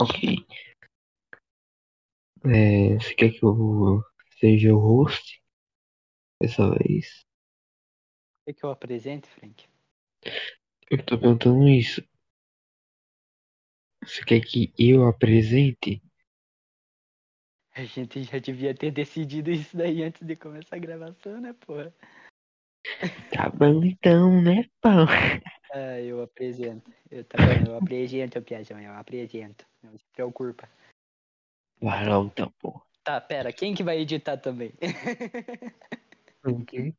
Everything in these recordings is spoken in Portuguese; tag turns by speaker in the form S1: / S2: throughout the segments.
S1: Ok. É, você quer que eu seja o host dessa vez?
S2: Quer que eu apresente, Frank?
S1: Eu tô perguntando isso. Você quer que eu apresente?
S2: A gente já devia ter decidido isso daí antes de começar a gravação, né, porra?
S1: Tá bom então, né, pão?
S2: Ah, eu apresento. Eu, tá bom, eu apresento, Piazão, eu apresento. Não se preocupa.
S1: Vai logo então, pô.
S2: Tá, pera, quem que vai editar também?
S1: Ok.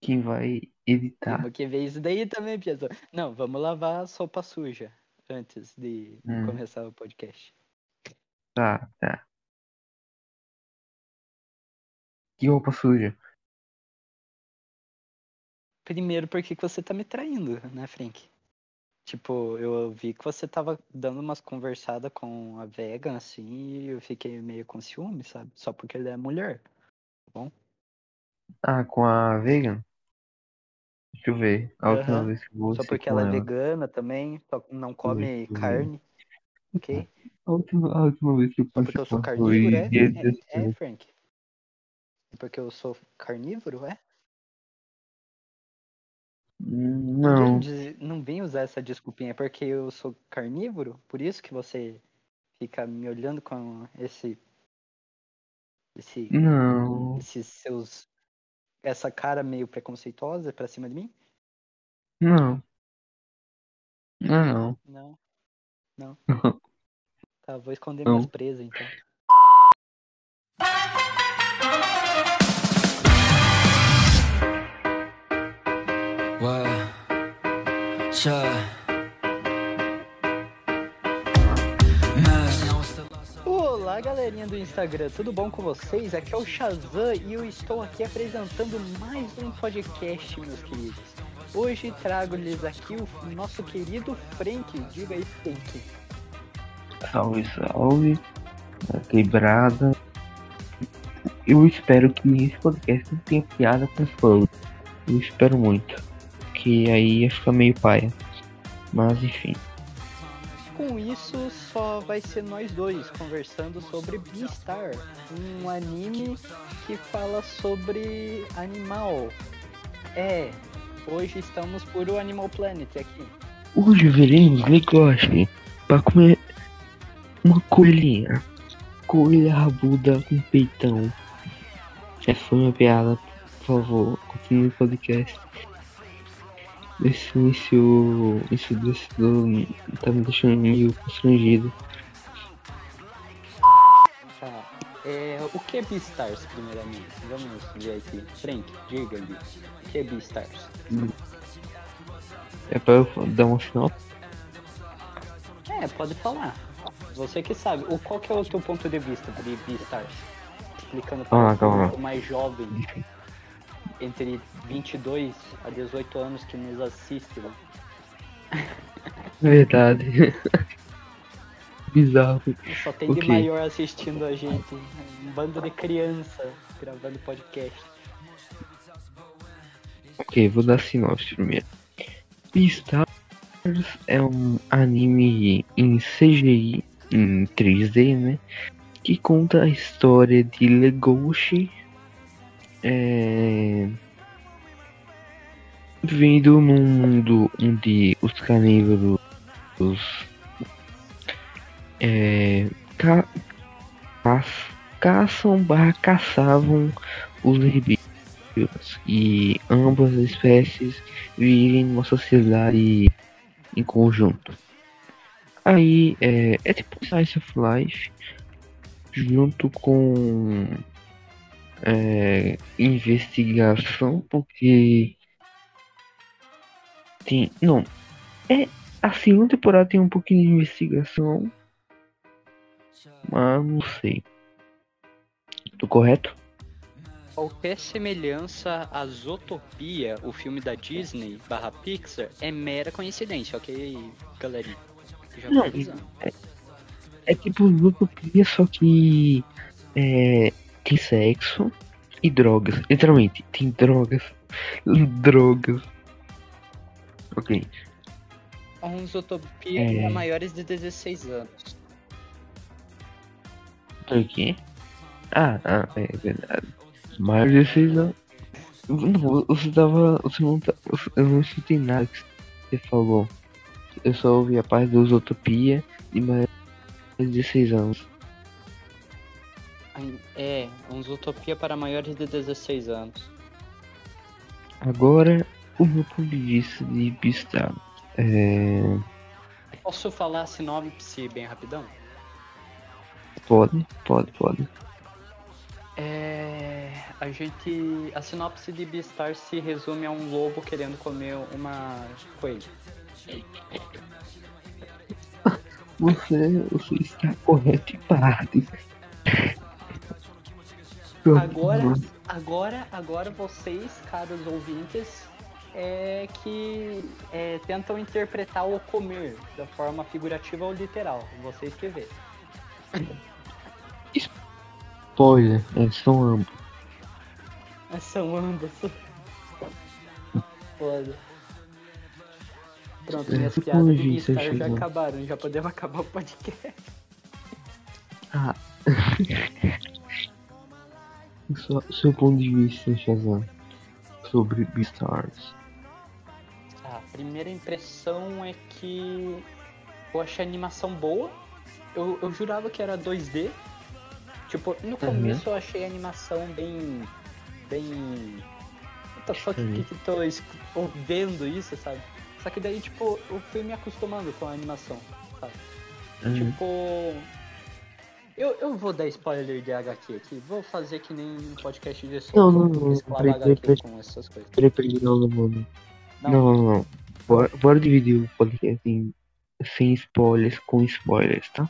S1: Quem vai editar?
S2: Temos que ver isso daí também, Piazão. Não, vamos lavar a sopa suja antes de
S1: Hum.
S2: começar o podcast.
S1: Tá, tá. Que roupa suja?
S2: Primeiro, por que você tá me traindo, né, Frank? Tipo, eu vi que você tava dando umas conversadas com a Vegan, assim, e eu fiquei meio com ciúme, sabe? Só porque ele é mulher.
S1: Ah, com a Vegan? Deixa eu ver. A última
S2: Aham.
S1: vez que eu vou
S2: Só porque
S1: com
S2: ela é
S1: ela.
S2: vegana também, só não come carne, ok?
S1: A última, a última vez que eu
S2: Só
S1: passei
S2: porque eu sou
S1: ela
S2: carnívoro, é? É, é,
S1: 17.
S2: Frank? Porque eu sou carnívoro, é? Não
S1: Não,
S2: não vem usar essa desculpinha, é porque eu sou carnívoro? Por isso que você fica me olhando com esse. Esse.
S1: não,
S2: Esses seus. Essa cara meio preconceituosa pra cima de mim?
S1: não. Não,
S2: Não.
S1: não.
S2: Tá, vou esconder
S1: Não.
S2: minhas presas então. Olá, galerinha do Instagram, tudo bom com vocês? Aqui é o Shazam e eu estou aqui apresentando mais um podcast, meus queridos. Hoje trago-lhes aqui o nosso querido Frank. Diga aí, Frank.
S1: Salve, salve. A Quebrada. Eu espero que esse podcast não tenha piada com spoiler. Eu espero muito. Que aí ia ficar meio paia. Mas enfim.
S2: Com isso, só vai ser nós dois conversando sobre Beastar, um anime que fala sobre animal. É, hoje estamos por o Animal Planet aqui.
S1: Hoje veremos Legoshi pra comer uma coelhinha. Coelha rabuda com peitão. Essa foi uma piada, por favor, continue o podcast. Esse início, desse do, tá me deixando meio constrangido.
S2: Tá. É, o que é Beastars, primeiramente? Vamos ver aqui. Frank, diga-lhe. O que é Beastars?
S1: É pra eu dar uma sinopse?
S2: É, pode falar. Você que sabe. O, qual que é o teu ponto de vista de Beastars? Explicando para
S1: Ah,
S2: público mais jovem, entre 22 a 18 anos que nos assiste. Né?
S1: Verdade. Bizarro.
S2: Só tem de
S1: Ok.
S2: maior assistindo a gente. Um bando de criança gravando podcast.
S1: Ok, vou dar sinopse primeiro. Beastars é um anime em CGI, em 3D, né? Que conta a história de Legoshi é, vivendo num mundo onde os carnívoros é, ca, caç- caçam barra caçavam os herbívoros e ambas as espécies vivem numa sociedade em conjunto. Aí é, é tipo Slice of Life junto com é, investigação porque tem não é a segunda temporada tem um pouquinho de investigação mas não sei tô correto
S2: Qualquer semelhança a Zootopia, o filme da Disney barra Pixar, é mera coincidência, ok, galerinha?
S1: Não,
S2: avisando.
S1: É tipo Zootopia, só que é, tem sexo e drogas. Literalmente, tem drogas. Drogas. Ok.
S2: Zootopia
S1: É.
S2: para maiores de 16 anos.
S1: Por quê? Ah, ah, é verdade. Maior de 16 anos. Não, você tava. Você não tá. Eu não escutei nada que você falou. Eu só ouvi a parte do Zootopia de maior de 16 anos.
S2: É, um Zootopia para maiores de 16 anos.
S1: Agora, o meu ponto de vista de. É.
S2: Posso falar a sinopse bem rapidão?
S1: Pode, pode, pode.
S2: É, a gente. A sinopse de Beastar se resume a um lobo querendo comer uma coelha.
S1: Você, você está correto em parte.
S2: Agora, agora, agora vocês, caros ouvintes, é que é, tentam interpretar o comer da forma figurativa ou literal. Vocês que vê.
S1: Spoiler, é, são ambos.
S2: São ambos. Foda. Pronto, minhas
S1: É,
S2: piadas de Beastar já
S1: Chico?
S2: acabaram. Já podemos acabar o podcast.
S1: Ah. Seu ponto de vista, Shazam, sobre Beastars.
S2: A primeira impressão é que eu achei a animação boa. Eu, eu jurava que era 2D. Tipo, no começo eu achei a animação bem. bem. What the fuck,
S1: Uhum.
S2: que que tô vendo isso, sabe? Só que daí, tipo, eu fui me acostumando com a animação, sabe?
S1: Uhum.
S2: Tipo. Eu, eu vou dar spoiler de HQ aqui. Vou fazer que nem um podcast de som.
S1: Não, não, não. Peraí, peraí, peraí.
S2: com essas coisas.
S1: Peraí, peraí, não, não, não.
S2: Não.
S1: Não, não, não. Bora, bora dividir o podcast em, sem spoilers com spoilers, tá?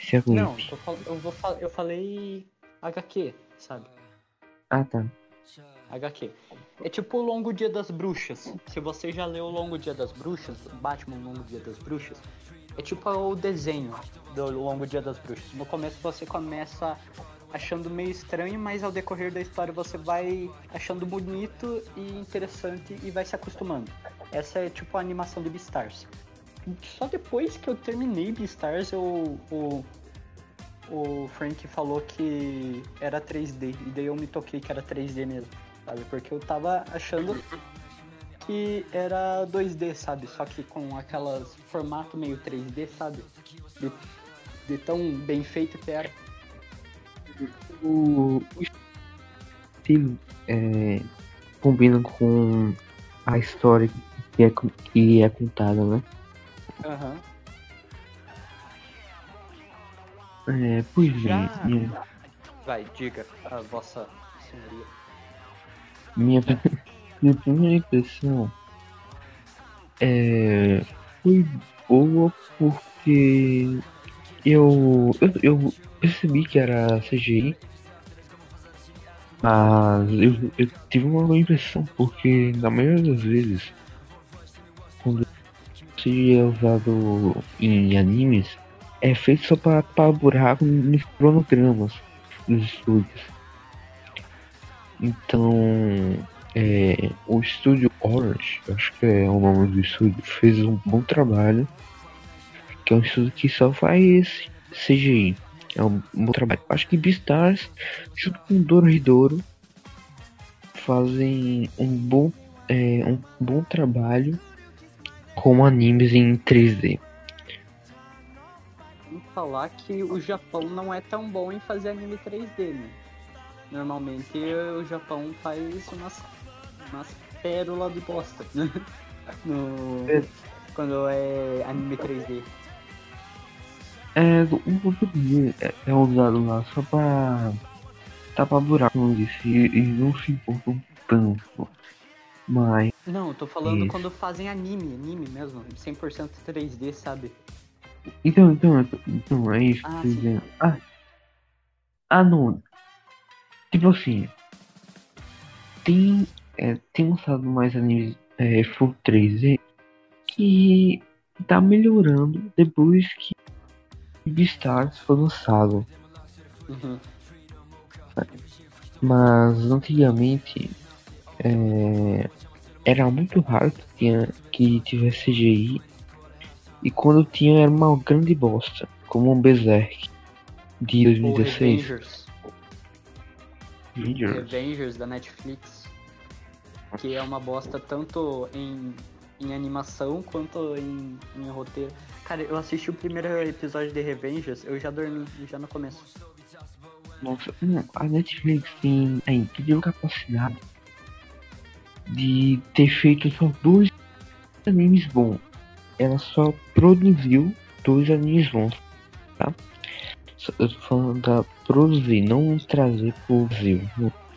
S1: Se aguente.
S2: Não, tô fal- eu, vou fal- eu falei HQ, sabe?
S1: Ah, tá.
S2: HQ. É tipo o Longo Dia das Bruxas. Se você já leu o Longo Dia das Bruxas, Batman Longo Dia das Bruxas, é tipo o desenho do Longo Dia das Bruxas. No começo você começa achando meio estranho, mas ao decorrer da história você vai achando bonito e interessante e vai se acostumando. Essa é tipo a animação de Beastars. Só depois que eu terminei Beastars, eu, o, o Frank falou que era 3D. E daí eu me toquei que era 3D mesmo, sabe? Porque eu tava achando que era 2D, sabe? Só que com aquelas formato meio 3D, sabe? De, de tão bem feito que era.
S1: O, o estilo é, combina com a história que é, que é contada, né?
S2: Aham.
S1: É, pois
S2: Já-
S1: é, minha,
S2: Vai, diga a vossa senhoria.
S1: minha, minha primeira impressão é, foi boa porque eu, eu, eu percebi que era CGI, mas eu, eu tive uma boa impressão porque na maioria das vezes quando CGI é usado em animes é feito só para tapar buraco nos cronogramas dos estúdios. Então, é, o estúdio Orange, acho que é o nome do estúdio, fez um bom trabalho. Que é um estúdio que só faz CGI. É um bom trabalho. Acho que Beastars, junto com Dorohedoro, fazem um bom, é, um bom trabalho com animes em 3D.
S2: Vamos falar que o Japão não é tão bom em fazer anime 3D, né? Normalmente o Japão faz umas, umas pérolas de bosta? No,
S1: É.
S2: quando é anime 3D.
S1: É, pouco de é, é usado lá só pra tapar buraco, como disse, e, não se importam tanto. Mas,
S2: Não, eu tô falando
S1: Isso.
S2: quando fazem anime, anime mesmo, 100% 3D, sabe?
S1: então, então, então, é isso que eu
S2: Ah,
S1: dizendo. Ah, ah, não. Tipo assim, tem, é, tem lançado mais animes é, full 3D que tá melhorando depois que Beastars foi lançado.
S2: Uhum.
S1: Mas antigamente é, era muito raro que, tinha, que tivesse CGI E quando tinha era uma grande bosta, como um Berserk de
S2: Ou
S1: 2016.
S2: Revengers.
S1: Revengers.
S2: Revengers da Netflix. Que é uma bosta tanto em, em animação quanto em, em roteiro. Cara, eu assisti o primeiro episódio de Revengers, eu já dormi, já no começo.
S1: Nossa, hum, a Netflix tem a incrível capacidade de ter feito só dois animes bons. Ela só produziu dois animes bons, tá? Eu tô falando da produzir, não trazer pro Brasil.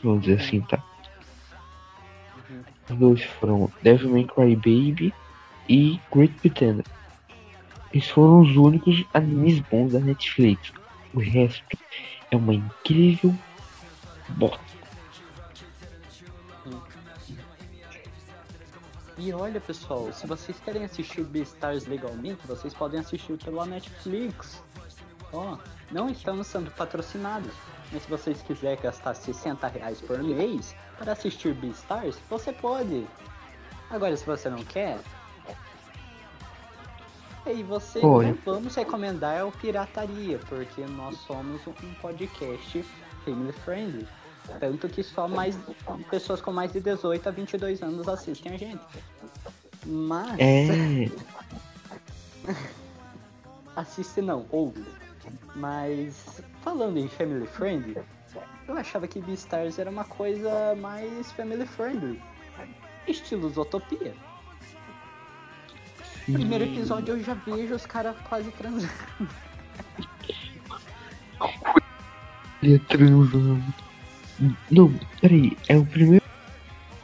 S1: Vamos dizer assim, tá? Dois foram Devilman Crybaby e Great Pretender. Esses foram os únicos animes bons da Netflix. O resto é uma incrível bosta.
S2: E olha pessoal, se vocês querem assistir Beastars legalmente, vocês podem assistir pela Netflix. Ó, não estamos sendo patrocinados, mas se vocês quiserem gastar 60 reais por mês para assistir Beastars, você pode. Agora se você não quer, aí você não vamos recomendar o Pirataria, porque nós somos um podcast family friendly. Tanto que só mais pessoas com mais de 18 a 22 anos assistem a gente. Mas
S1: É,
S2: assiste não, ouve. Mas falando em family friendly, eu achava que Beastars era uma coisa mais family friendly. Estilo Zootopia.
S1: sim.
S2: Primeiro episódio eu já vejo os caras quase transando.
S1: Ele é transando. Não, peraí, é o primeiro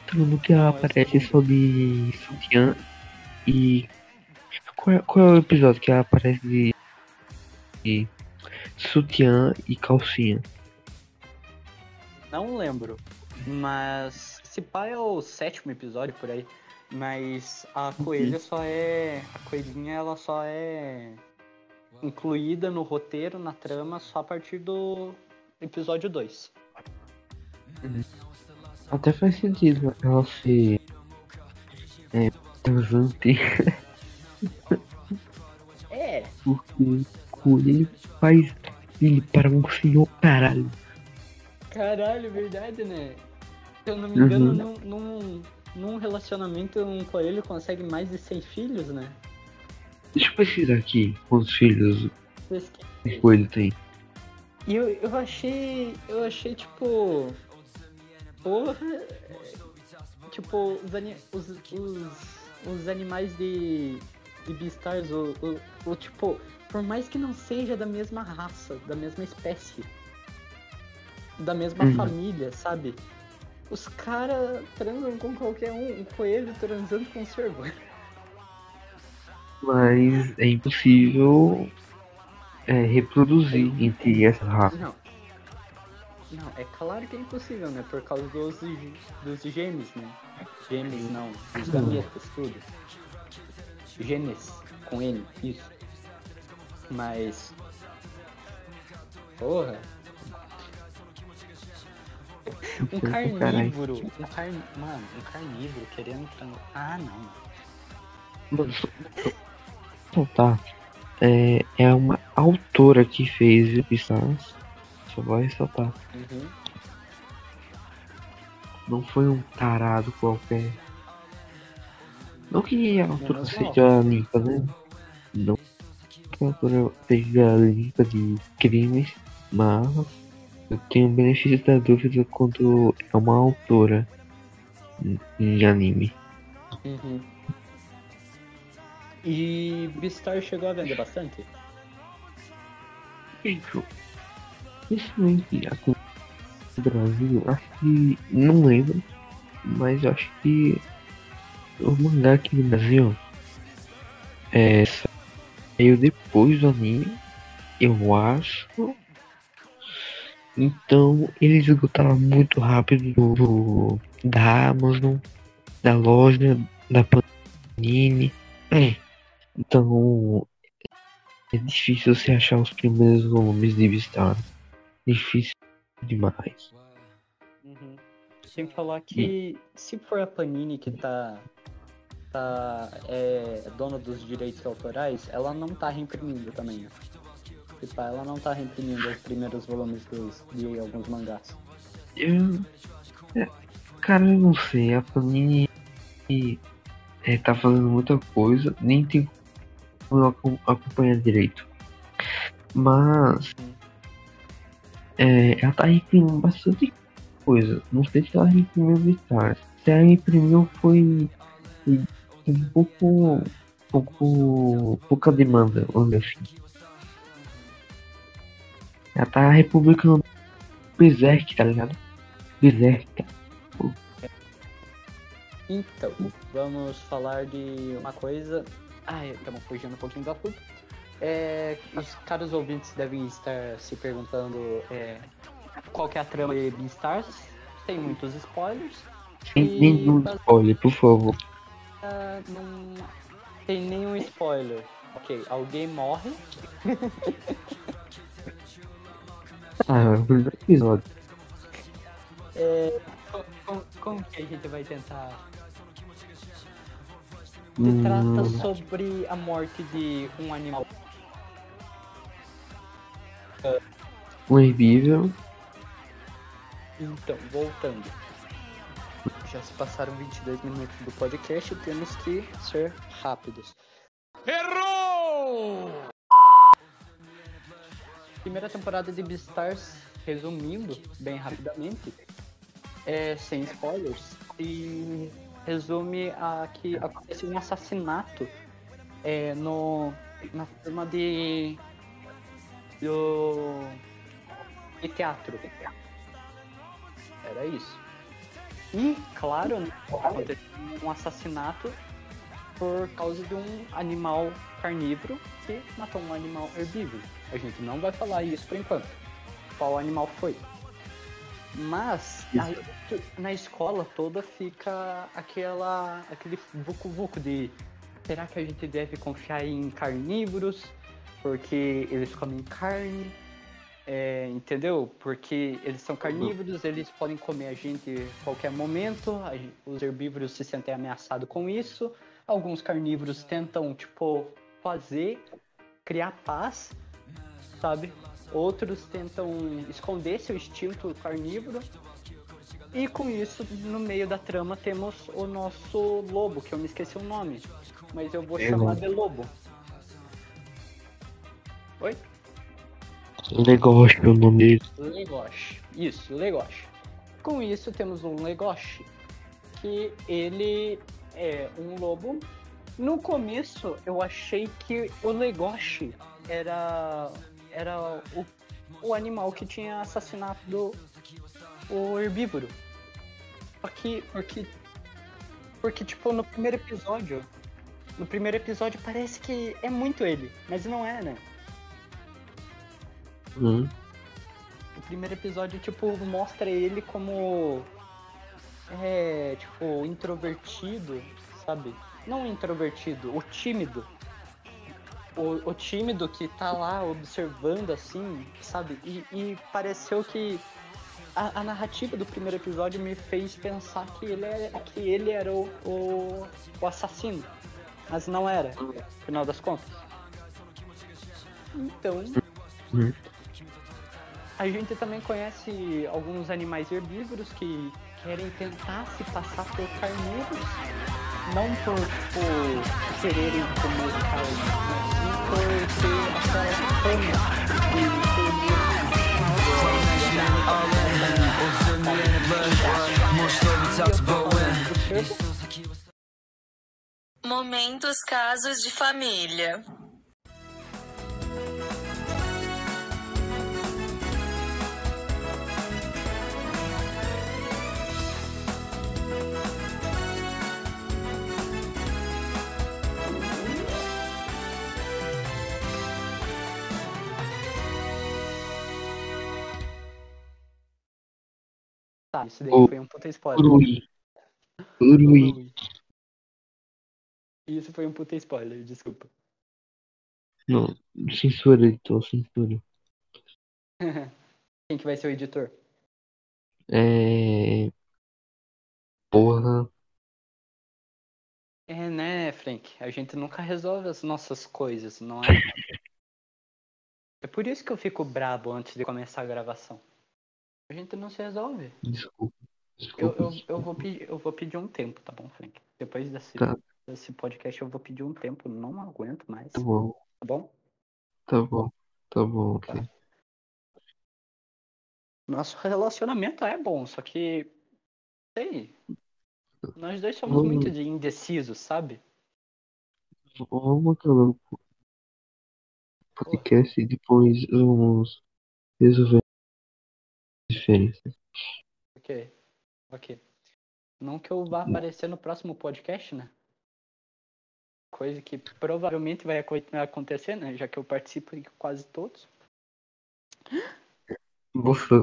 S1: trono que ela aparece de sutiã e. Qual é, qual é o episódio que ela aparece de, de sutiã e calcinha?
S2: Não lembro. Mas se pá é o sétimo episódio por aí. Mas a coelha só é. A coelhinha ela só é incluída no roteiro, na trama, só a partir do episódio 2.
S1: Até faz sentido ela ser. É, transante,
S2: É,
S1: porque coelho faz ele para um senhor caralho.
S2: caralho, verdade, né? Se eu não me engano,
S1: Uhum.
S2: num, num, num relacionamento um coelho consegue mais de 100 filhos, né?
S1: Deixa eu pesquisar aqui quantos filhos o coelho tem.
S2: E eu, eu achei. Eu achei tipo. Porra. Tipo, os, ani- os, os, os animais de. de Beastars, o, o, o tipo. Por mais que não seja da mesma raça, da mesma espécie, da mesma
S1: Uhum.
S2: família, sabe? Os caras transam com qualquer um, um coelho transando com um humano.
S1: Mas é impossível é, reproduzir entre essas raças.
S2: Não. Não, é claro que é impossível, né? Por causa dos, dos gêmeos, né? Gêmeos não, os gametas, tudo. Genes, com N, isso. Mas. Porra. Um carnívoro. Um car... Mano, um carnívoro querendo trans... Ah, não.
S1: Mano, Então tá. É, é uma autora que fez o. Só vai ressaltar.
S2: Uhum.
S1: Não foi um tarado qualquer. Não que a autora seja limpa, né? Não que a autora seja limpa de crimes, mas eu tenho o benefício da dúvida quando é uma autora em- anime.
S2: Uhum. E Beastar chegou a vender bastante?
S1: Gente, Principalmente aqui no Brasil, acho que. Não lembro, mas acho que o mangá aqui no Brasil é, saiu depois do anime, eu acho. Então ele esgotava muito rápido do, da Amazon, da loja, da Panini. É. Então é difícil você achar os primeiros volumes de Beastar. Difícil demais.
S2: Uhum. Sem falar que se for a Panini que tá, é dona dos direitos autorais, ela não tá reimprimindo também. Tipo, ela não tá reimprimindo os primeiros volumes dos, de alguns mangás.
S1: Eu. é, cara, eu não sei. A Panini é, tá fazendo muita coisa, nem tem como acompanhar direito. Mas. É, ela tá reimprimindo bastante coisa. Não sei se ela reimprimiu Stars. Se ela reimprimiu foi. foi um pouco. pouco. pouca demanda, vamos dizer assim. Ela tá republicando Berserk, tá ligado? Berserk.
S2: Então, vamos falar de uma coisa. Ai, estamos fugindo um pouquinho do assunto. É, os caros ouvintes devem estar se perguntando é, qual que é a trama de Beastars. Tem muitos spoilers.
S1: Sem
S2: E
S1: nenhum spoiler, por favor.
S2: Não tem nenhum spoiler. Ok, alguém morre.
S1: Ah, o primeiro episódio.
S2: É, co- co- como, que a gente vai tentar? Se
S1: Hum.
S2: trata sobre a morte de um animal.
S1: Um herbívoro.
S2: Então, voltando. Já se passaram 22 minutos do podcast e temos que ser rápidos. Errou! Primeira temporada de Beastars, resumindo bem rapidamente, é sem spoilers, e resume a que acontece um assassinato é, no, na forma de, do, de teatro. Era isso. E, claro, né, aconteceu um assassinato por causa de um animal carnívoro que matou um animal herbívoro. A gente não vai falar isso por enquanto. Qual animal foi? Mas aí, na escola toda fica aquela aquele vucu-vucu de será que a gente deve confiar em carnívoros porque eles comem carne? É, entendeu? Porque eles são carnívoros, eles podem comer a gente a qualquer momento. os herbívoros se sentem ameaçados com isso. Alguns carnívoros tentam, tipo, fazer, criar paz, sabe? Outros tentam esconder seu instinto carnívoro. E com isso, no meio da trama, temos o nosso lobo, que eu me esqueci o nome. Mas eu vou
S1: É,
S2: chamar de lobo. Oi?
S1: Legoshi, o nome dele.
S2: Isso, Legoshi. Com isso temos um Legoshi, que ele é um lobo. No começo eu achei que o Legoshi era, era o, o animal que tinha assassinado o herbívoro. Só que, porque, porque tipo, no primeiro episódio, no primeiro episódio parece que é muito ele, mas não é, né?
S1: Hum.
S2: O primeiro episódio, tipo, mostra ele como. É, tipo, introvertido, sabe? Não introvertido, o tímido. O, o tímido que tá lá observando, assim, sabe? E, e pareceu que a, a narrativa do primeiro episódio me fez pensar que ele, é, que ele era o, o, o assassino. Mas não era, no final das contas. Então,
S1: Hum.
S2: A gente também conhece alguns animais herbívoros que querem tentar se passar por carnívoros, não por, tipo, quererem comer carne, mas por ter aquela comer.
S3: Momentos casos de família.
S2: Tá, isso daí
S1: O-
S2: foi um puta spoiler.
S1: Urui. Urui.
S2: Isso foi um puta spoiler, desculpa.
S1: Não, censura, editor, censura.
S2: Quem que vai ser o editor?
S1: É. Porra.
S2: É, né, Frank? A gente nunca resolve as nossas coisas, não é? É por isso que eu fico brabo antes de começar a gravação. A gente não se resolve.
S1: Desculpa.
S2: Eu,
S1: Desculpa.
S2: eu, eu, vou, pedir, eu vou pedir um tempo, tá bom, Frank? Depois desse,
S1: Tá.
S2: desse podcast eu vou pedir um tempo. Não aguento mais.
S1: Tá bom,
S2: Tá bom?
S1: tá bom. Tá bom, ok.
S2: Tá. Nosso relacionamento é bom, só que. Sei. Nós dois somos
S1: Vamos-
S2: muito de indecisos, sabe?
S1: Vamos acabar o podcast e depois vamos resolver diferenças.
S2: Ok. Ok. Não que eu vá aparecer no próximo podcast, né? Coisa que provavelmente vai aco- acontecer, né? Já que eu participo em quase todos.
S1: Nossa.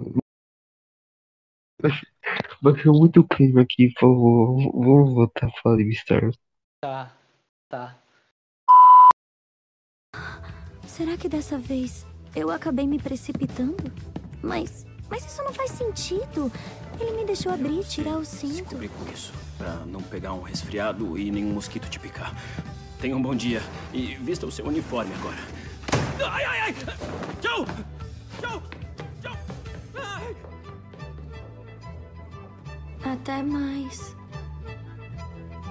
S1: Baixou muito o clima aqui, por favor. Vamos voltar a falar de Beastars.
S2: Tá. Tá.
S4: Será que dessa vez eu acabei me precipitando? Mas. Mas isso não faz sentido. Ele me deixou abrir e tirar o cinto.
S5: cobrir com isso, pra não pegar um resfriado e nenhum mosquito te picar. Tenha um bom dia e vista o seu uniforme agora. Ai, ai, ai! Tchau! Tchau! Tchau! Ai!
S4: Até mais.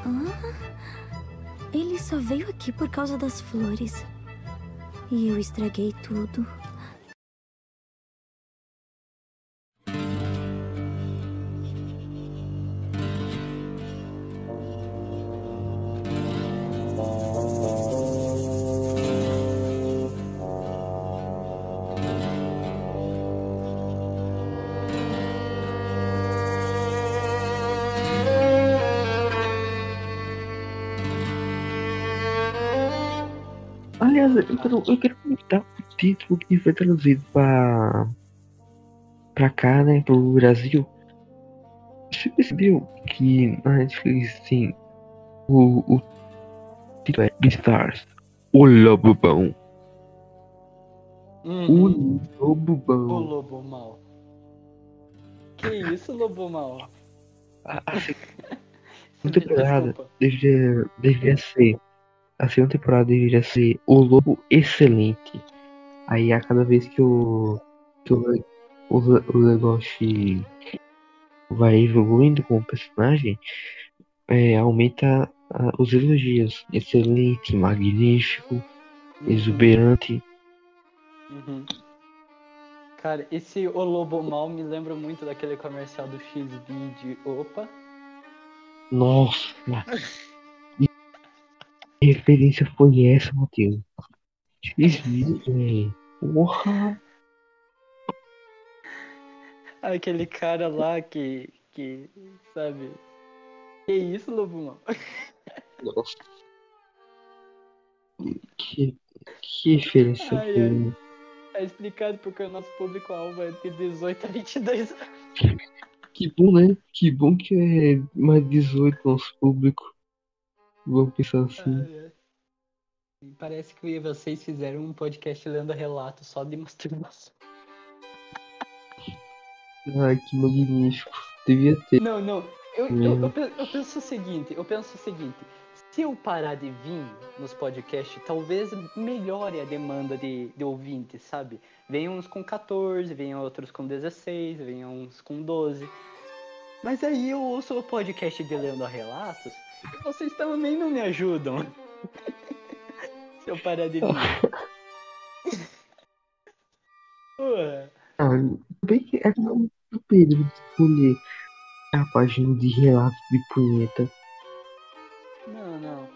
S4: Ah, ele só veio aqui por causa das flores. E eu estraguei tudo.
S1: Aliás, eu quero, eu quero comentar o título que foi traduzido pra, pra cá, né? Pro Brasil. Você percebeu que na Netflix tem o, o título é Beastars, o Lobo Bom.
S2: Uhum.
S1: O Lobo Bom.
S2: lobo mal. Que isso, lobo mal?
S1: A, a
S2: Desculpa.
S1: temporada deveria, deveria ser. A segunda temporada deveria ser o Lobo Excelente. Aí a cada vez que o. que o, o, o Legoshi vai evoluindo como personagem, é, aumenta ah, os elogios. Excelente, magnífico, exuberante.
S2: Uhum. Cara, esse O Lobo Mal me lembra muito daquele comercial do X-Video. Opa!
S1: Nossa! Que referência foi essa, Matheus? X-Video, velho. Porra!
S2: Aquele cara lá que. que. sabe? Que isso, Lobo Mal?
S1: Nossa. Que, que referência
S2: Ai,
S1: foi
S2: ai.
S1: essa?
S2: É explicado porque o nosso público-alvo é de 18 a 22 anos.
S1: Que bom, né? Que bom que é mais 18 nosso público. Vamos pensar assim.
S2: Ai, ai. Parece que vocês fizeram um podcast lendo relatos só de masturbação.
S1: Ai, que magnífico. Devia ter.
S2: Não, não. Eu, eu, eu, eu penso o seguinte, eu penso o seguinte. Se eu parar de vir nos podcasts, talvez melhore a demanda de, de ouvintes, sabe? Vem uns com 14, vem outros com 16, vem uns com 12. Mas aí eu ouço o podcast de Lendo Relatos e vocês também não me ajudam. Se eu parar de vir. Ué.
S1: Ah, bem que é do Pedro de escolher a página de relatos de punheta.
S2: Não, não.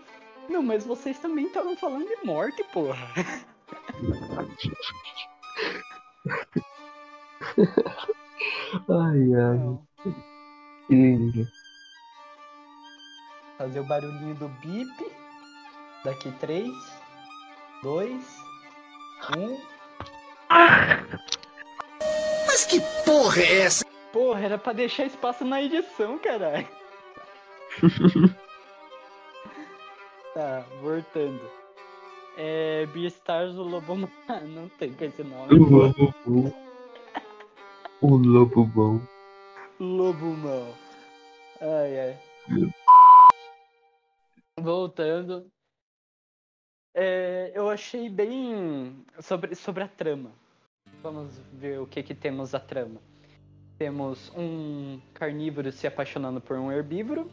S2: Não, mas vocês também estavam falando de morte, porra.
S1: Ai, ai,
S2: Não.
S1: Que lindo.
S2: Fazer o barulhinho do bip. Daqui 3, 2, 1.
S6: Mas que porra é essa?
S2: Porra, era pra deixar espaço na edição, caralho. tá, voltando. É. Beastars o Lobo. Não tem com esse nome.
S1: O lobo bom. O lobo bom.
S2: Lobo Mau. Ai, ai. voltando. É, eu achei bem sobre, sobre a trama. Vamos ver o que que temos a trama. Temos um carnívoro se apaixonando por um herbívoro.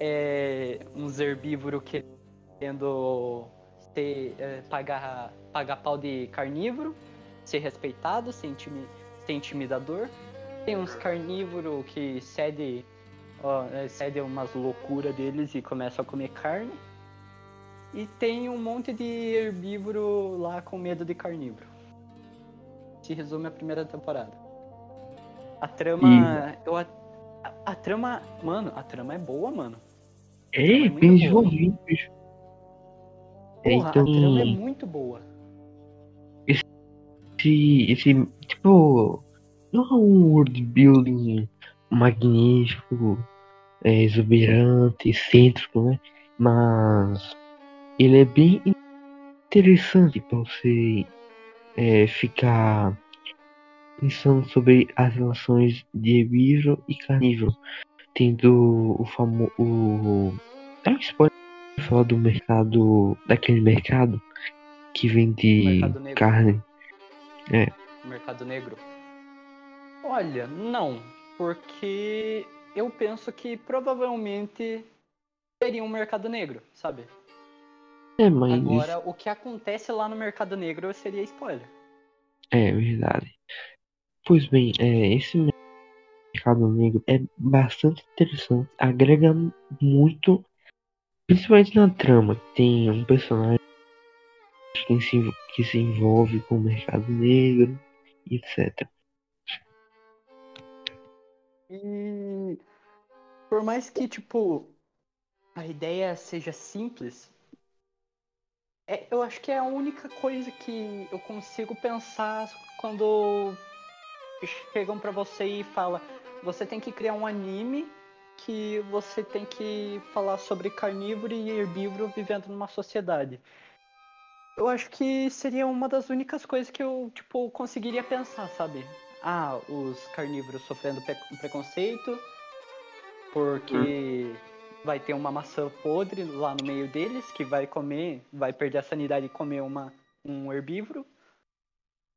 S2: É, uns herbívoros querendo é, pagar, pagar pau de carnívoro, ser respeitado, ser, intimi, ser intimidador. Tem uns carnívoros que cede, ó, é, cede umas loucuras deles e começam a comer carne. E tem um monte de herbívoro lá com medo de carnívoro. Se resume a primeira temporada. A trama. Eu, a, a, trama. Mano, a trama é boa, mano.
S1: É,
S2: é boa.
S1: desenvolvido, bicho.
S2: Porra,
S1: então,
S2: a trama é muito boa.
S1: esse, esse, tipo, não é um world building magnífico, é, exuberante, excêntrico, né? Mas ele é bem interessante para você é, ficar pensando sobre as relações de herbívoro e carnívoro, tendo o famoso. O... É um spoiler falar do mercado. daquele mercado que vende
S2: Mercado
S1: carne.
S2: Mercado Negro? Olha, não. Porque eu penso que provavelmente seria um mercado negro, sabe?
S1: É, mas.
S2: Agora, o que acontece lá no mercado negro seria spoiler.
S1: É verdade. Pois bem, é, esse mercado negro é bastante interessante, agrega muito, principalmente na trama. Tem um personagem que se, que se envolve com o mercado negro, etc.
S2: E por mais que, tipo, a ideia seja simples, é, eu acho que é a única coisa que eu consigo pensar quando chegam pra você e fala, você tem que criar um anime que você tem que falar sobre carnívoro e herbívoro vivendo numa sociedade. Eu acho que seria uma das únicas coisas que eu, tipo, conseguiria pensar, sabe? Ah, os carnívoros sofrendo preconceito porque vai ter uma maçã podre lá no meio deles que vai comer, vai perder a sanidade e comer uma, um herbívoro.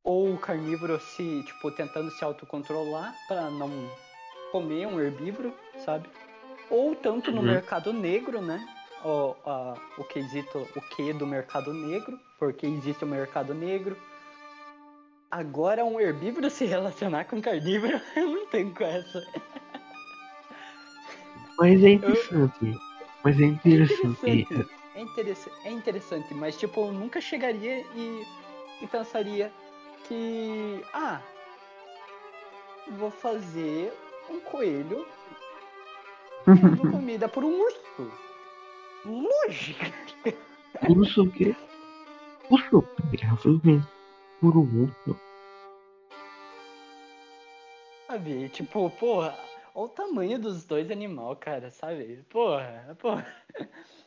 S2: Ou o carnívoro se, tipo, tentando se autocontrolar para não comer um herbívoro, sabe? Ou tanto no
S1: Uhum.
S2: mercado negro, né? O, a, o quesito, o que do mercado negro, porque existe o mercado negro. Agora um herbívoro se relacionar com carnívoro, eu não tenho com essa.
S1: Mas é interessante. Mas é interessante.
S2: interessante. É, é interessante, mas tipo, eu nunca chegaria e, e pensaria que. Ah, vou fazer um coelho sendo comida por um urso. Lógica!
S1: Urso o quê? Urso? Provavelmente. Por um urso.
S2: Sabe? Tipo, porra, olha o tamanho dos dois animais, cara, sabe? Porra, porra.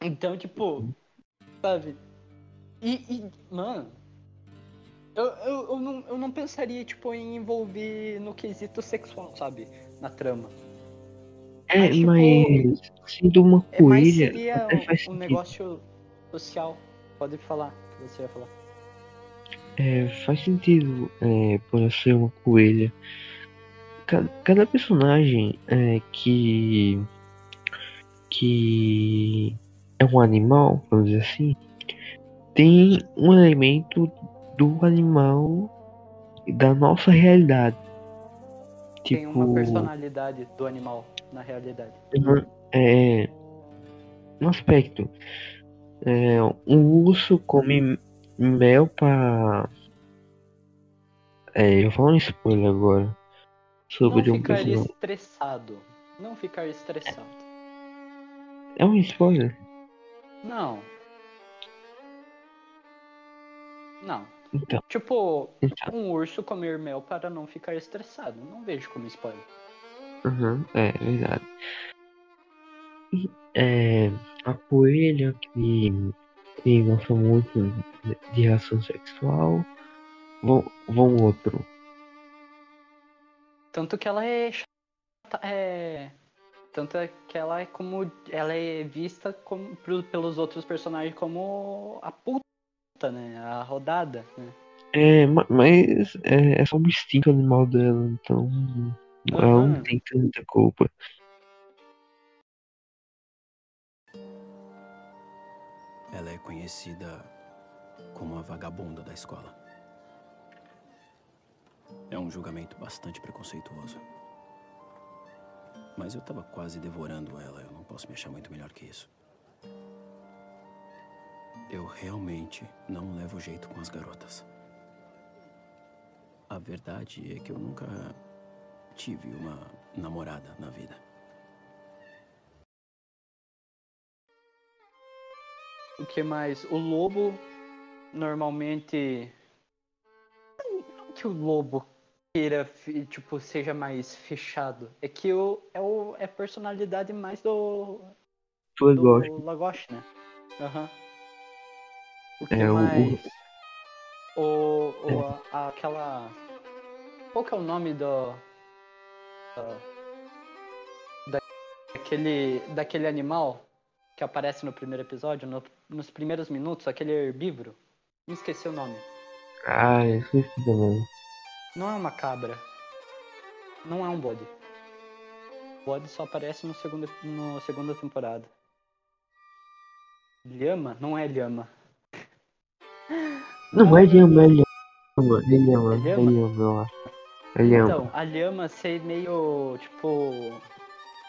S2: Então, tipo, sabe? E, e, mano, eu, eu, eu, não, eu não pensaria, tipo, em envolver no quesito sexual, sabe? Na trama.
S1: É,
S2: Mas, tipo,
S1: mas sendo uma
S2: É, mas
S1: coelha,
S2: seria
S1: até faz
S2: um, um
S1: sentido.
S2: negócio social. Pode falar, você ia falar.
S1: É, faz sentido é, por ela ser uma coelha. Cada, cada personagem é, que que é um animal, vamos dizer assim, tem um elemento do animal da nossa realidade.
S2: Tem uma
S1: Tipo,
S2: personalidade do animal na realidade.
S1: é um aspecto. É, um urso come mel para é, eu vou falar um spoiler agora sobre
S2: Não
S1: um
S2: ficar
S1: personagem.
S2: estressado. Não ficar estressado.
S1: É um spoiler?
S2: Não. Não.
S1: Então,
S2: Tipo,
S1: então.
S2: um urso comer mel para não ficar estressado. Não vejo como spoiler.
S1: Uhum, é verdade. E, é, a coelha que, que gosta muito de relação sexual. Vão, vão outro.
S2: Tanto que ela é. É. Tanto é que ela é como. Ela é vista como, pelos outros personagens como a puta, né? A rodada, né?
S1: É, ma- mas é, é só o instinto animal dela, então ela não tem tanta culpa.
S5: Conhecida como a vagabunda da escola. É um julgamento bastante preconceituoso. Mas eu tava quase devorando ela. Eu não posso me achar muito melhor que isso. Eu realmente não levo jeito com as garotas. A verdade é que eu nunca tive uma namorada na vida.
S2: O que mais? O lobo normalmente. Não que o lobo queira, tipo, seja mais fechado. É que o, é, o, é a personalidade mais do, do
S1: gosto.
S2: Lagoste, né? Aham. O que
S1: É, o- o-
S2: mais? O, o, a- aquela. Qual que é o nome do. da- daquele, daquele animal que aparece no primeiro episódio, no- nos primeiros minutos, aquele herbívoro? Me esqueci o nome.
S1: Ah, eu esqueci também.
S2: Não é uma cabra. Não é um bode. O bode só aparece no segundo, no segunda temporada. Lhama? Não é lhama.
S1: Não, é lhama, é lhama. É lhama,
S2: É
S1: é
S2: lhama?
S1: lhama, eu acho. É lhama.
S2: Então, a lhama ser meio, tipo.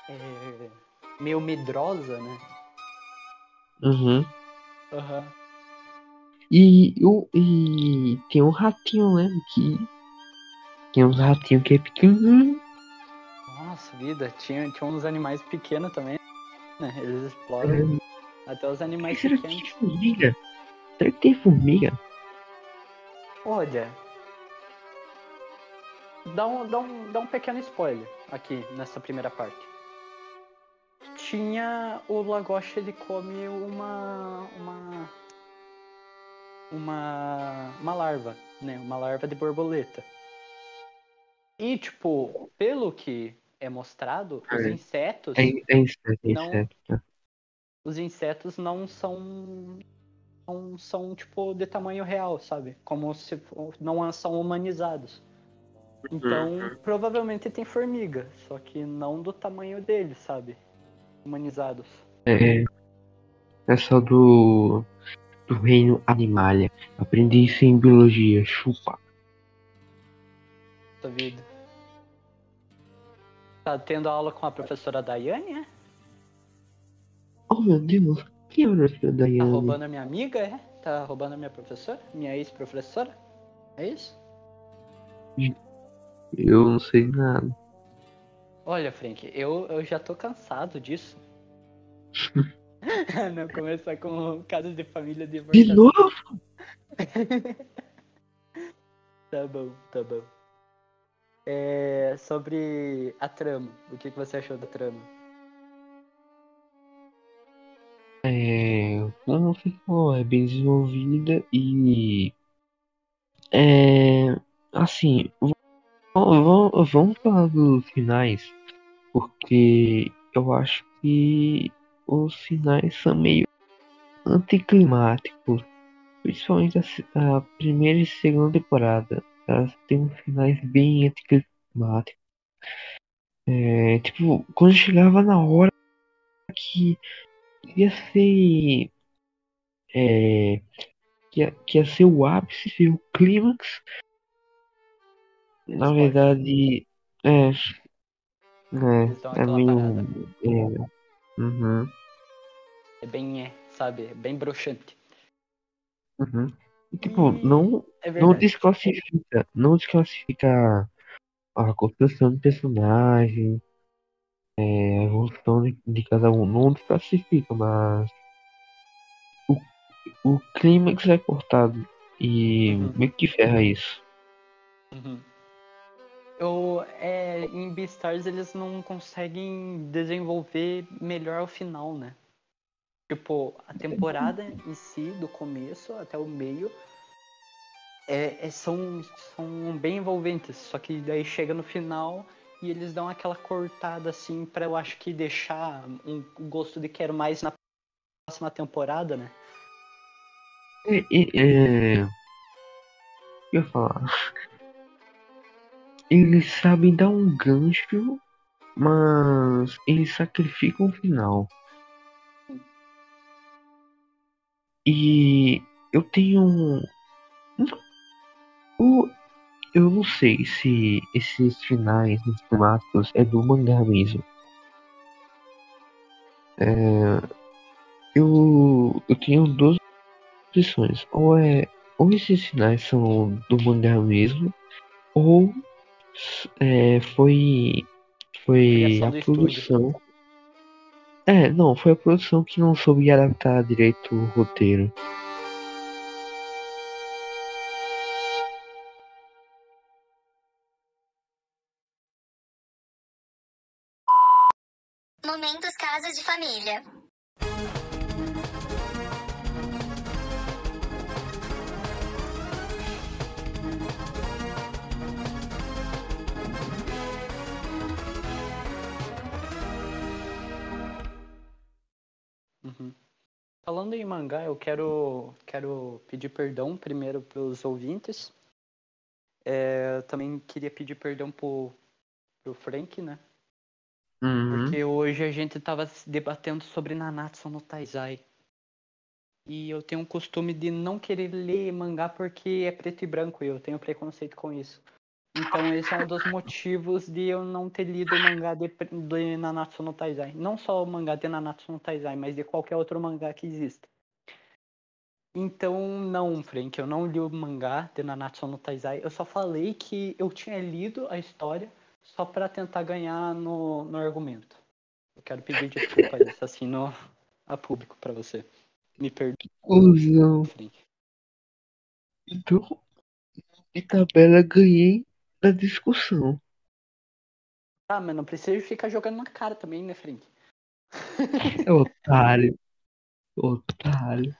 S2: é, meio medrosa, né?
S1: Uhum.
S2: Aham.
S1: E, o, e tem um ratinho, né? Que. Tem uns ratinhos que é pequenininho.
S2: Nossa, vida. Tinha, tinha uns animais pequenos também, né? Eles exploram até os animais
S1: Será que tem
S2: pequenos.
S1: formiga? Será que tem formiga?
S2: Olha. Dá um, dá, um, dá um pequeno spoiler aqui nessa primeira parte. Tinha. O Lagoste ele come uma. uma. uma. uma larva, né? Uma larva de borboleta. E, tipo, pelo que é mostrado, os
S1: É.
S2: insetos.
S1: É, é inseto, é
S2: Não.
S1: inseto. tá?
S2: Os insetos não são. não são, tipo, de tamanho real, sabe? Como se não são humanizados. Então, provavelmente tem formiga, só que não do tamanho deles, sabe? Humanizados.
S1: É, é só do, do reino animalia. Aprendi isso em biologia. Chupa.
S2: da vida. Tá tendo aula com a professora Daiane, é?
S1: Oh meu Deus. Que é nome da
S2: Tá
S1: Daiane?
S2: roubando a minha amiga, é? Tá roubando a minha professora? Minha ex-professora? É isso?
S1: Eu não sei nada.
S2: Olha, Frank, eu, eu já tô cansado disso. Não começar com casos de família
S1: De novo?
S2: Tá bom, tá bom. É, sobre a trama, o que, que você achou da trama?
S1: É, como você falou, é bem desenvolvida e é assim, vamos falar dos finais, porque eu acho que os finais são meio anticlimáticos, principalmente a, a primeira e segunda temporada, elas têm finais bem anticlimáticos. É, tipo, quando chegava na hora que ia ser é, que, ia, que ia ser o ápice, o clímax. Na verdade, é, é, é
S2: aquela
S1: meio.
S2: parada.
S1: É, uhum,
S2: É bem, é, sabe? É bem broxante.
S1: uhum. E, tipo,
S2: E-
S1: não,
S2: É
S1: não
S2: verdade.
S1: desclassifica, não desclassifica a construção do personagem, é, a evolução de, de cada um, não desclassifica, mas o, o clímax é cortado e
S2: Uhum.
S1: meio que ferra isso.
S2: Uhum. Eu, é, em Beastars eles não conseguem desenvolver melhor o final, né? Tipo, a temporada em si, do começo até o meio, é, é- são, são bem envolventes. Só que daí chega no final e eles dão aquela cortada assim pra eu acho que deixar um gosto de quero mais na próxima temporada, né?
S1: É, é, é... Eu falar. Eles sabem dar um gancho, mas eles sacrificam o final. E eu tenho. O, eu não sei se esses finais temáticos é do mangá mesmo. É, eu, eu tenho duas opções. Ou é. Ou esses finais são do mangá mesmo, ou é, foi. Foi a
S2: do estúdio.
S1: produção. É, não, foi a produção que não soube adaptar direito o roteiro.
S2: Uhum. Falando em mangá, eu quero, quero pedir perdão primeiro pros ouvintes. É, eu também queria pedir perdão pro, pro Frank, né?
S1: Uhum.
S2: Porque hoje a gente tava se debatendo sobre Nanatsu no Taizai. E eu tenho um costume de não querer ler mangá porque é preto e branco e eu tenho preconceito com isso. Então esse é um dos motivos de eu não ter lido o mangá de, de Nanatsu no Taizai. Não só o mangá de Nanatsu no Taizai, mas de qualquer outro mangá que exista. Então, não, Frank, eu não li o mangá de Nanatsu no Taizai. Eu só falei que eu tinha lido a história só pra tentar ganhar no, no argumento. Eu quero pedir desculpa isso assim no, a público pra você. Me perdoe,
S1: Cusão.
S2: Frank.
S1: Então, de tabela ganhei na discussão.
S2: Ah, mas não precisa ficar jogando na cara também, né, Frank?
S1: Otário. Otário.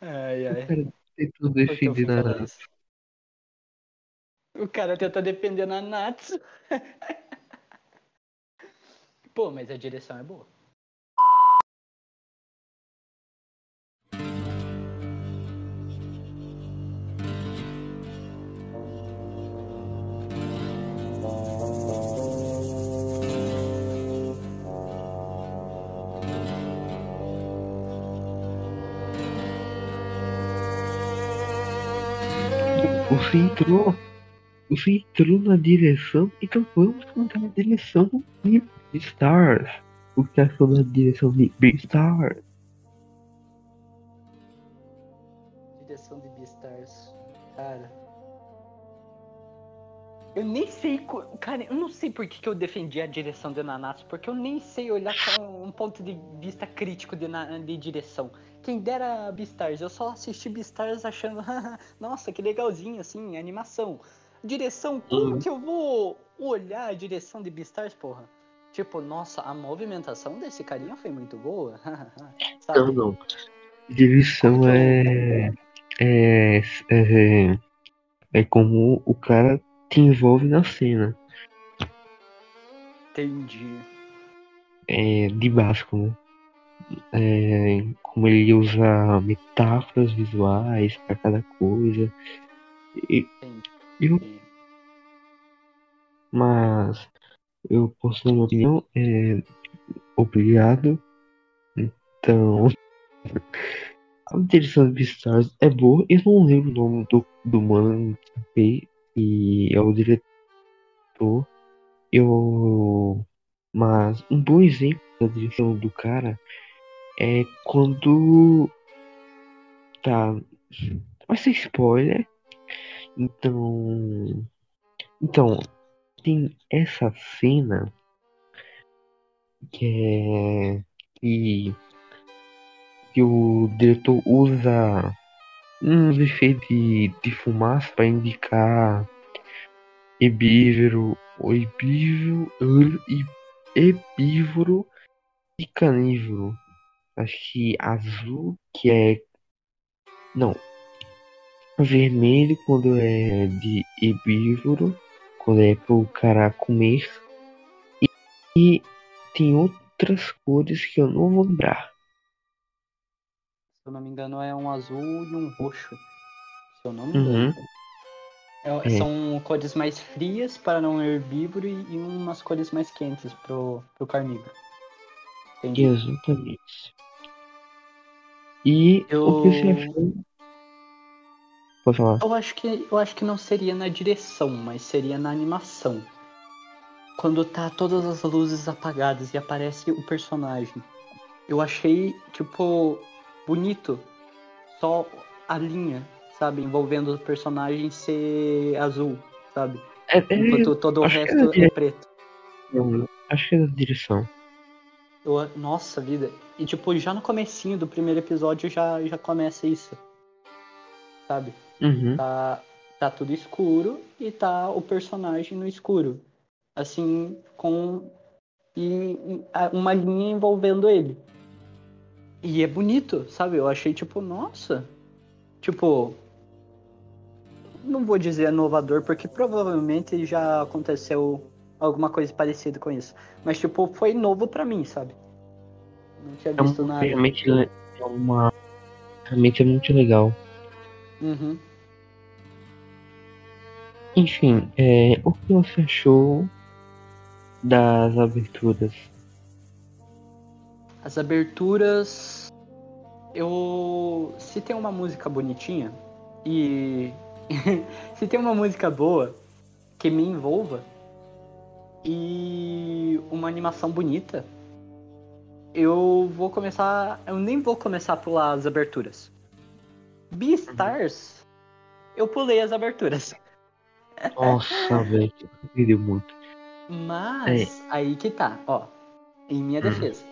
S2: Ai,
S1: O
S2: ai.
S1: cara tentou
S2: Por que eu
S1: defender Naruto.
S2: isso? O cara tenta defender na Natsu. Pô, mas a direção é boa.
S1: Você entrou. Você entrou na direção. Então vamos contar a direção de Stars. O que achou da direção de Beastars?
S2: Direção de Beastars. Cara. Eu nem sei. Cara, eu não sei por que, que eu defendi a direção de Nanatsu, porque eu nem sei olhar com um ponto de vista crítico de, na- de direção. Quem dera Beastars, eu só assisti Beastars achando, nossa, que legalzinho, assim, animação. Direção, como
S1: Uhum.
S2: que eu vou olhar a direção de Beastars, porra? Tipo, nossa, a movimentação desse carinha foi muito boa. Sabe?
S1: Não, não. Direção
S2: que eu-
S1: é, é. É. É como o cara te envolve na cena.
S2: Entendi.
S1: É de básico, né? É, como ele usa metáforas visuais pra cada coisa. E, eu, mas eu posso dar uma opinião. É, obrigado. Então. A direção de Beastars é boa. Eu não lembro o nome do, do mano que é o diretor. Eu. Mas um bom exemplo da direção do cara é quando. Tá. Vai ser spoiler. Então. Então, tem essa cena que é. Que, que o diretor usa uns efeitos de, de fumaça para indicar herbívoro, herbívoro, herbívoro e carnívoro. Acho que azul que é. Não. Vermelho quando é de herbívoro, colher pro cara comer. E, e tem outras cores que eu não vou lembrar.
S2: Se eu não me engano, é um azul e um roxo. Se eu não me
S1: Uhum.
S2: engano. É-
S1: É.
S2: São cores mais frias para não herbívoro e, e umas cores mais quentes pro, pro carnívoro. Entendi.
S1: Exatamente. E
S2: Eu-
S1: o que você achou? Pode falar.
S2: Eu acho que eu acho que não seria na direção, mas seria na animação. Quando tá todas as luzes apagadas e aparece o personagem. Eu achei, tipo, bonito. Só a linha, sabe? Envolvendo o personagem ser azul, sabe?
S1: É, é,
S2: Enquanto todo o
S1: que
S2: resto
S1: era
S2: é preto.
S1: direção, acho que é da direção.
S2: Eu- nossa vida. E tipo, já no comecinho do primeiro episódio já, já começa isso. Sabe?
S1: Uhum.
S2: Tá, tá tudo escuro e tá o personagem no escuro. Assim, com e, uma linha envolvendo ele. E é bonito, sabe? Eu achei tipo, nossa. Tipo, não vou dizer inovador, porque provavelmente já aconteceu alguma coisa parecida com isso. Mas tipo, foi novo pra mim, sabe? Não tinha
S1: É
S2: visto
S1: uma
S2: nada.
S1: realmente é uma realmente é muito legal.
S2: Uhum.
S1: Enfim, é, o que você achou das aberturas?
S2: As aberturas. Eu. Se tem uma música bonitinha e. se tem uma música boa que me envolva e uma animação bonita, eu vou começar. Eu nem vou começar a pular as aberturas. Beastars, eu pulei as aberturas.
S1: Nossa, velho, perdeu muito.
S2: Mas aí que tá, ó. Em minha
S1: Hum.
S2: defesa.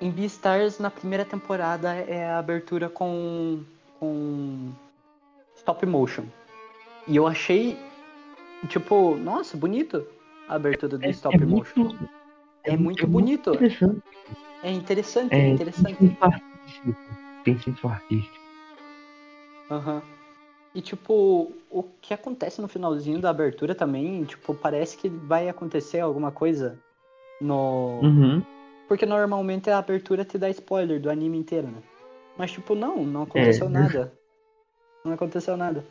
S2: Em Beastars, na primeira temporada, é a abertura com. com. stop motion. E eu achei. Tipo, nossa, bonito a abertura do stop motion.
S1: muito,
S2: É muito bonito.
S1: interessante.
S2: É interessante, é,
S1: É,
S2: interessante.
S1: Tem senso artístico. Tem artístico.
S2: Aham. E tipo, o que acontece no finalzinho da abertura também, tipo, parece que vai acontecer alguma coisa no.
S1: Uhum.
S2: Porque normalmente a abertura te dá spoiler do anime inteiro, né? Mas tipo, não, não aconteceu
S1: É.
S2: nada. Não aconteceu nada.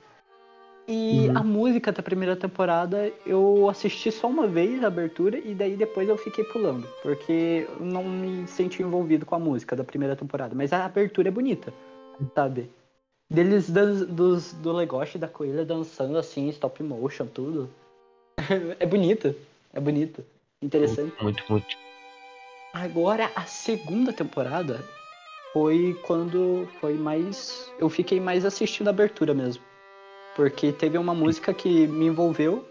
S2: E
S1: Uhum.
S2: a música da primeira temporada eu assisti só uma vez a abertura e daí depois eu fiquei pulando. Porque eu não me senti envolvido com a música da primeira temporada. Mas a abertura é bonita, sabe? Deles dan- dos, do Legoshi e da coelha dançando assim, stop motion, tudo. é bonito. É bonito. Interessante.
S1: Muito, muito.
S2: Agora a segunda temporada foi quando foi mais. Eu fiquei mais assistindo a abertura mesmo. Porque teve uma música que me envolveu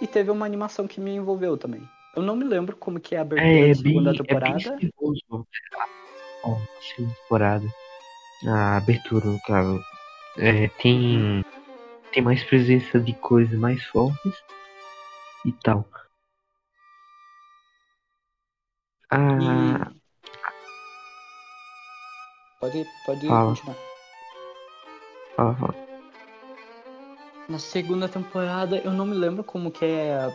S2: e teve uma animação que me envolveu também. Eu não me lembro como que é a abertura
S1: É,
S2: da
S1: é
S2: segunda
S1: bem, é
S2: temporada.
S1: bem estiloso. Ó, a segunda temporada. A abertura, no caso. É, tem. Tem mais presença de coisas mais fortes e tal. Ah.
S2: Pode, pode
S1: Fala.
S2: continuar.
S1: fala, fala.
S2: Na segunda temporada, eu não me lembro como que é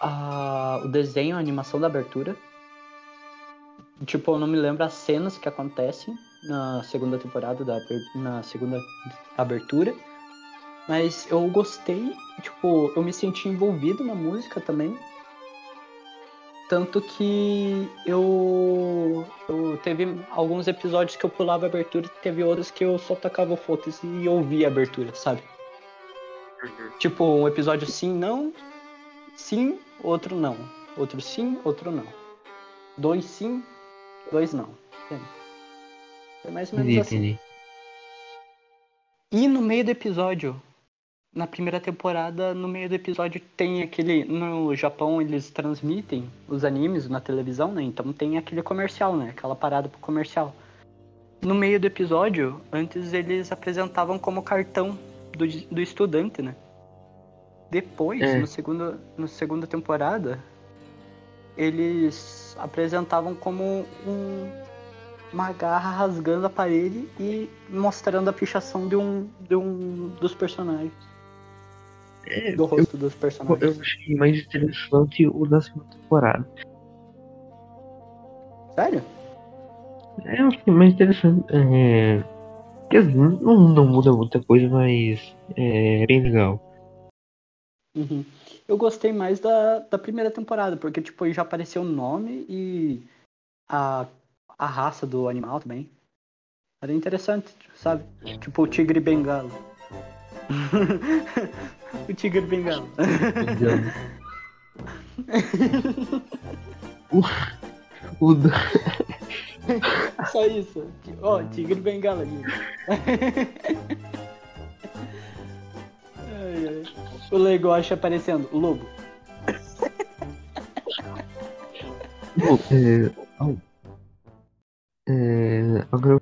S2: a- o desenho, a animação da abertura. Tipo, eu não me lembro as cenas que acontecem na segunda temporada, da, na segunda abertura. Mas eu gostei, tipo, eu me senti envolvido na música também. Tanto que eu, eu teve alguns episódios que eu pulava a abertura e teve outros que eu só tacava foda-se e ouvia a abertura, sabe? Tipo, um episódio sim, não, sim, outro não. Outro sim, outro não. Dois sim, dois não. Entende? É mais ou menos
S1: Entendi,
S2: assim.
S1: entendi.
S2: E no meio do episódio, na primeira temporada, no meio do episódio tem aquele. No Japão eles transmitem os animes na televisão, né? Então tem aquele comercial, né? Aquela parada pro comercial. No meio do episódio, antes eles apresentavam como cartão do, do estudante, né? Depois,
S1: É.
S2: no segundo, no segunda temporada, eles apresentavam como um, uma garra rasgando a parede e mostrando a pichação de um, de um dos personagens.
S1: É,
S2: do
S1: eu,
S2: rosto dos
S1: eu
S2: personagens.
S1: achei mais interessante o da segunda temporada.
S2: Sério?
S1: É, eu achei mais interessante. É, quer dizer, não, não muda muita coisa, mas é bem legal.
S2: Uhum. Eu gostei mais da, da primeira temporada, porque tipo, já apareceu o nome e a, a raça do animal também. Era interessante, sabe? Tipo o tigre bengala. o tigre bengala.
S1: O da-
S2: Só isso. Ó, tigre bengala ai. O Legoshi aparecendo, o lobo.
S1: É, é, agora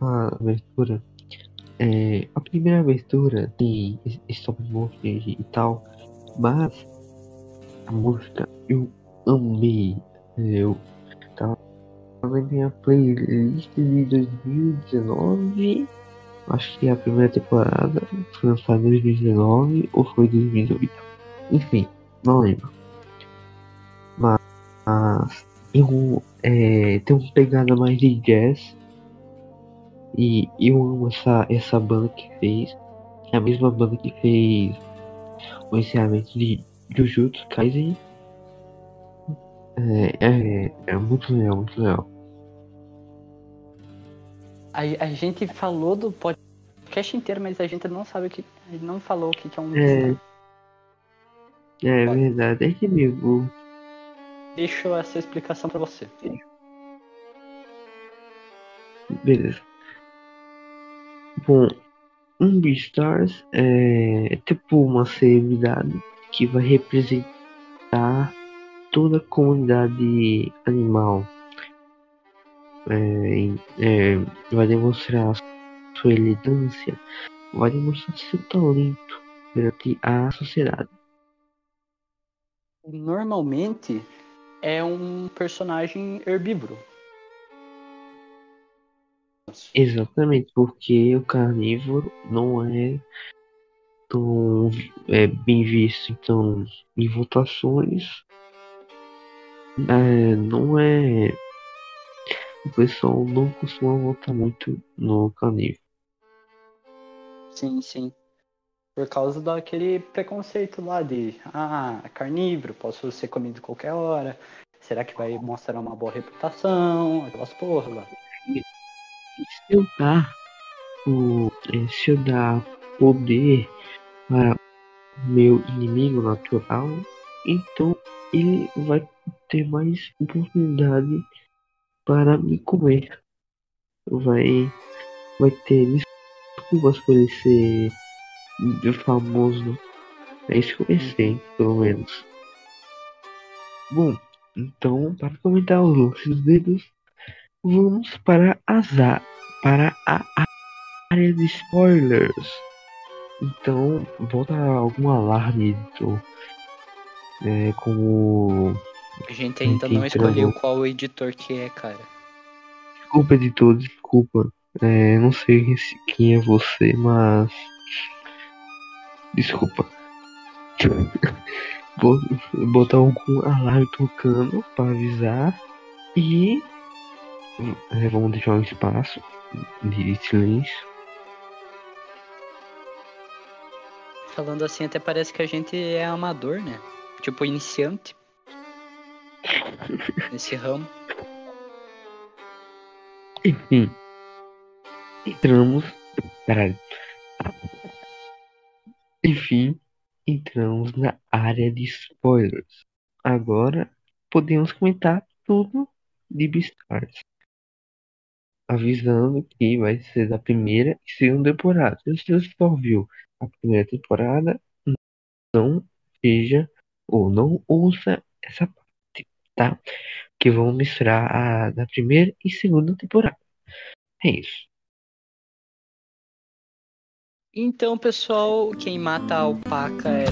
S1: a abertura. É, a primeira abertura tem stop motion e tal, mas a música eu amei. Eu tava na minha playlist de 2019. Acho que a primeira temporada foi lançada em 2019 ou foi 2018. Enfim, não lembro. Mas eu é, tem uma pegada mais de jazz. E eu amo essa, essa banda que fez. É a mesma banda que fez o encerramento de Jujutsu Kaisen. É, é, é muito legal, muito legal.
S2: A, a gente falou do podcast inteiro, mas a gente não sabe o que. Não falou o que que é um
S1: É.
S2: Beastar.
S1: É
S2: Pode.
S1: verdade, é que mesmo.
S2: Deixo essa explicação pra você.
S1: Beleza. Bom, um Beastars é tipo uma celebridade que vai representar toda a comunidade animal. É, é, vai demonstrar sua elegância, vai demonstrar seu talento perante a sociedade.
S2: Normalmente é um personagem herbívoro.
S1: Exatamente, porque o carnívoro não é tão é, bem visto. Então, em votações, é, não é. O pessoal não costuma votar muito no carnívoro.
S2: Sim, sim. Por causa daquele preconceito lá de ah, carnívoro, posso ser comido qualquer hora. Será que vai mostrar uma boa reputação? Aquelas porra lá.
S1: E se eu dar, o, é, se eu dar poder para meu inimigo natural, então ele vai ter mais oportunidade para me comer. Vai, vai ter desculpas por ele ser famoso. É isso que eu pensei, pelo menos. Bom, então, para comentar os lances dos dedos, vamos para as a, para a área de spoilers. Então, bota algum alarme, editor. É, como.
S2: A gente ainda não escolheu qual editor que é, cara.
S1: Desculpa, editor, desculpa. É, não sei se- quem é você, mas. Desculpa. Vou botar algum alarme tocando para avisar. E. é, vamos deixar um espaço de silêncio.
S2: Falando assim, até parece que a gente é amador, né? Tipo, iniciante. Nesse ramo.
S1: Enfim. Entramos. Caralho. Enfim, entramos na área de spoilers. Agora podemos comentar tudo de Beastars. Avisando que vai ser da primeira e segunda temporada. Se você só viu a primeira temporada, não veja ou não ouça essa parte, tá? Que vão misturar a da primeira e segunda temporada. É isso.
S2: Então, pessoal, quem mata a alpaca é